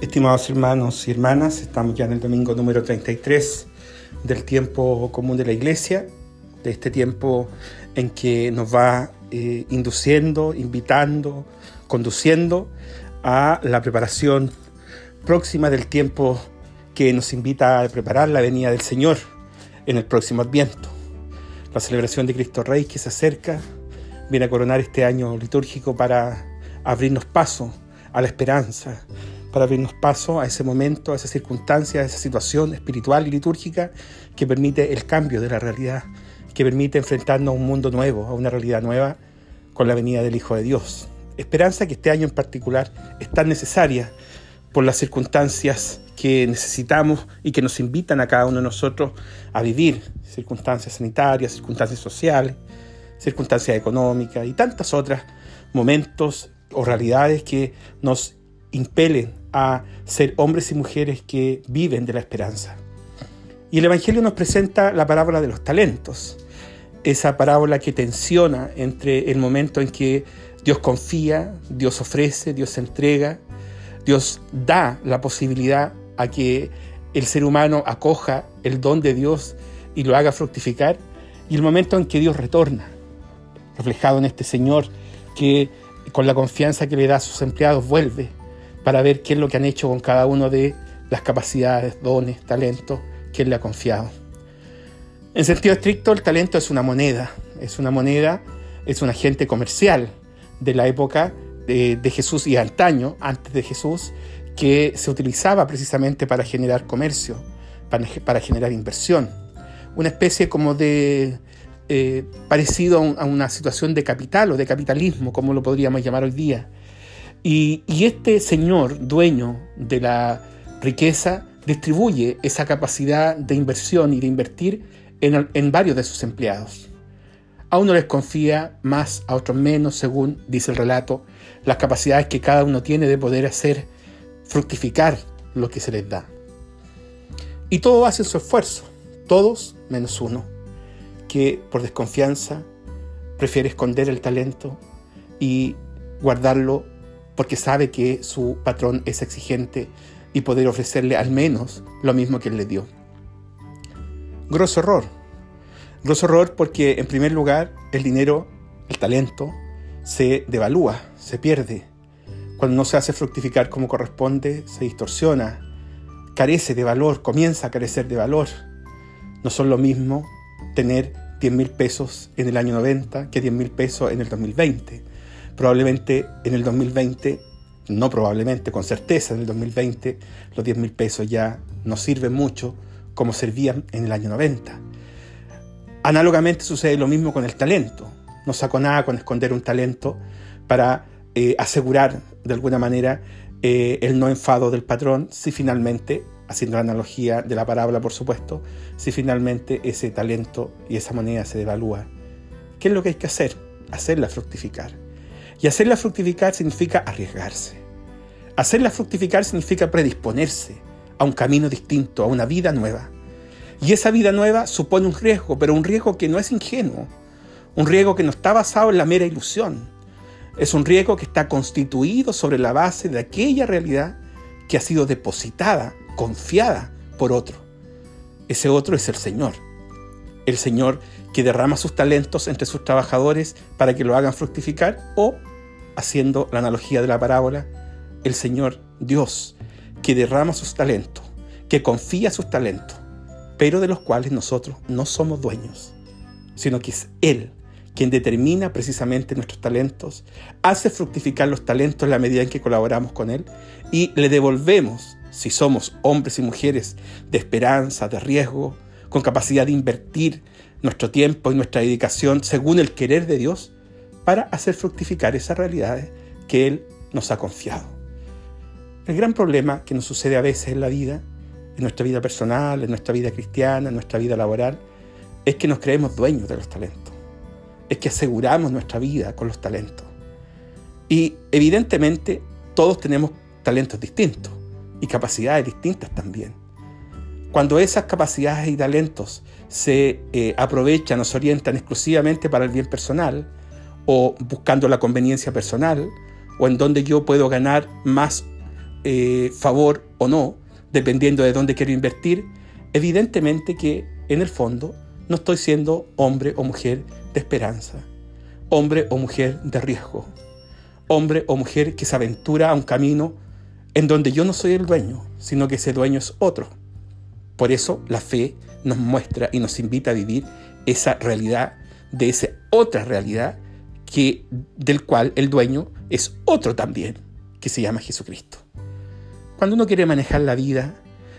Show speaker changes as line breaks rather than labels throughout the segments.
Estimados hermanos y hermanas, estamos ya en el domingo número 33 del tiempo común de la iglesia, de este tiempo en que nos va eh, induciendo, invitando, conduciendo a la preparación próxima del tiempo que nos invita a preparar la venida del Señor en el próximo Adviento. La celebración de Cristo Rey que se acerca viene a coronar este año litúrgico para abrirnos paso a la esperanza, para abrirnos paso a ese momento, a esa circunstancia, a esa situación espiritual y litúrgica que permite el cambio de la realidad, que permite enfrentarnos a un mundo nuevo, a una realidad nueva con la venida del Hijo de Dios. Esperanza que este año en particular es tan necesaria por las circunstancias que necesitamos y que nos invitan a cada uno de nosotros a vivir, circunstancias sanitarias, circunstancias sociales, circunstancias económicas y tantas otras momentos o realidades que nos impelen a ser hombres y mujeres que viven de la esperanza. Y el Evangelio nos presenta la parábola de los talentos, esa parábola que tensiona entre el momento en que Dios confía, Dios ofrece, Dios entrega, Dios da la posibilidad a que el ser humano acoja el don de Dios y lo haga fructificar, y el momento en que Dios retorna, reflejado en este Señor que con la confianza que le da a sus empleados vuelve para ver qué es lo que han hecho con cada uno de las capacidades, dones, talentos que Él le ha confiado. En sentido estricto, el talento es una moneda, es una moneda, es un agente comercial de la época de, Jesús y antaño, antes de Jesús, que se utilizaba precisamente para generar comercio, para, generar inversión. Una especie como de eh, parecido a una situación de capital o de capitalismo, como lo podríamos llamar hoy día y, este señor, dueño de la riqueza, distribuye esa capacidad de inversión y de invertir en, varios de sus empleados. A uno les confía más, a otros menos, según dice el relato, las capacidades que cada uno tiene de poder hacer fructificar lo que se les da. Y todos hacen su esfuerzo, todos menos uno, que por desconfianza prefiere esconder el talento y guardarlo porque sabe que su patrón es exigente y poder ofrecerle al menos lo mismo que él le dio. Grosso error. Grosso error porque en primer lugar el dinero, el talento, se devalúa, se pierde. Cuando no se hace fructificar como corresponde, se distorsiona, carece de valor, comienza a carecer de valor. No son lo mismo tener 10 mil pesos en el año 90 que 10 mil pesos en el 2020 probablemente en el 2020, no probablemente, con certeza en el 2020, los 10 mil pesos ya no sirven mucho como servían en el año 90. Análogamente sucede lo mismo con el talento. No saco nada con esconder un talento para eh, asegurar de alguna manera eh, el no enfado del patrón si finalmente, haciendo la analogía de la parábola por supuesto, si finalmente ese talento y esa moneda se devalúa. ¿Qué es lo que hay que hacer? Hacerla fructificar. Y hacerla fructificar significa arriesgarse. Hacerla fructificar significa predisponerse a un camino distinto, a una vida nueva. Y esa vida nueva supone un riesgo, pero un riesgo que no es ingenuo, un riesgo que no está basado en la mera ilusión. Es un riesgo que está constituido sobre la base de aquella realidad que ha sido depositada, confiada por otro. Ese otro es el Señor. El Señor que derrama sus talentos entre sus trabajadores para que lo hagan fructificar o haciendo la analogía de la parábola, el Señor Dios, que derrama sus talentos, que confía sus talentos, pero de los cuales nosotros no somos dueños, sino que es Él quien determina precisamente nuestros talentos, hace fructificar los talentos en la medida en que colaboramos con Él y le devolvemos, si somos hombres y mujeres de esperanza, de riesgo, con capacidad de invertir nuestro tiempo y nuestra dedicación según el querer de Dios, para hacer fructificar esas realidades que Él nos ha confiado. El gran problema que nos sucede a veces en la vida, en nuestra vida personal, en nuestra vida cristiana, en nuestra vida laboral, es que nos creemos dueños de los talentos. Es que aseguramos nuestra vida con los talentos. Y evidentemente todos tenemos talentos distintos y capacidades distintas también. Cuando esas capacidades y talentos se eh, aprovechan o se orientan exclusivamente para el bien personal, o buscando la conveniencia personal, o en donde yo puedo ganar más eh, favor o no, dependiendo de dónde quiero invertir, evidentemente que en el fondo no estoy siendo hombre o mujer de esperanza, hombre o mujer de riesgo, hombre o mujer que se aventura a un camino en donde yo no soy el dueño, sino que ese dueño es otro. Por eso la fe nos muestra y nos invita a vivir esa realidad de esa otra realidad que, del cual el dueño es otro también, que se llama Jesucristo. Cuando uno quiere manejar la vida,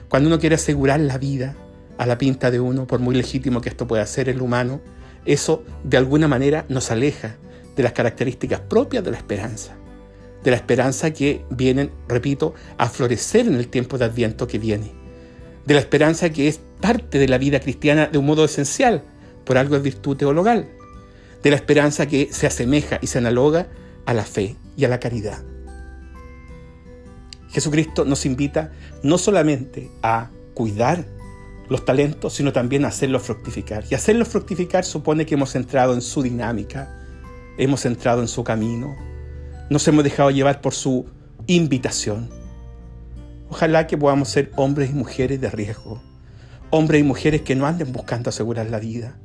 cuando uno quiere asegurar la vida a la pinta de uno, por muy legítimo que esto pueda ser el humano, eso de alguna manera nos aleja de las características propias de la esperanza. De la esperanza que vienen, repito, a florecer en el tiempo de Adviento que viene, de la esperanza que es parte de la vida cristiana de un modo esencial, por algo es virtud teologal, de la esperanza que se asemeja y se analoga a la fe y a la caridad. Jesucristo nos invita no solamente a cuidar los talentos, sino también a hacerlos fructificar. Y hacerlos fructificar supone que hemos entrado en su dinámica, hemos entrado en su camino, nos hemos dejado llevar por su invitación. Ojalá que podamos ser hombres y mujeres de riesgo, hombres y mujeres que no anden buscando asegurar la vida,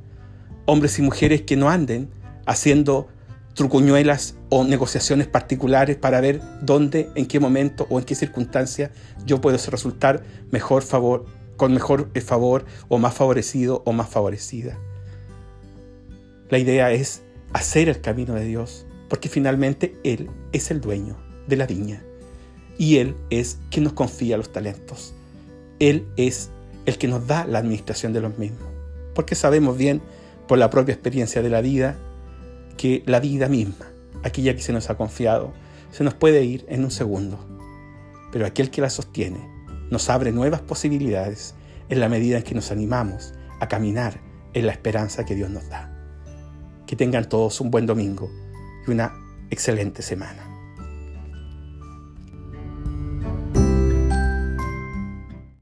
hombres y mujeres que no anden haciendo trucuñuelas o negociaciones particulares para ver dónde, en qué momento o en qué circunstancia yo puedo resultar mejor favor, con mejor favor o más favorecido o más favorecida. La idea es hacer el camino de Dios, porque finalmente Él es el dueño de la viña y Él es quien nos confía los talentos. Él es el que nos da la administración de los mismos, porque sabemos bien por la propia experiencia de la vida que la vida misma, aquella que se nos ha confiado, se nos puede ir en un segundo, pero aquel que la sostiene nos abre nuevas posibilidades en la medida en que nos animamos a caminar en la esperanza que Dios nos da. Que tengan todos un buen domingo una excelente semana.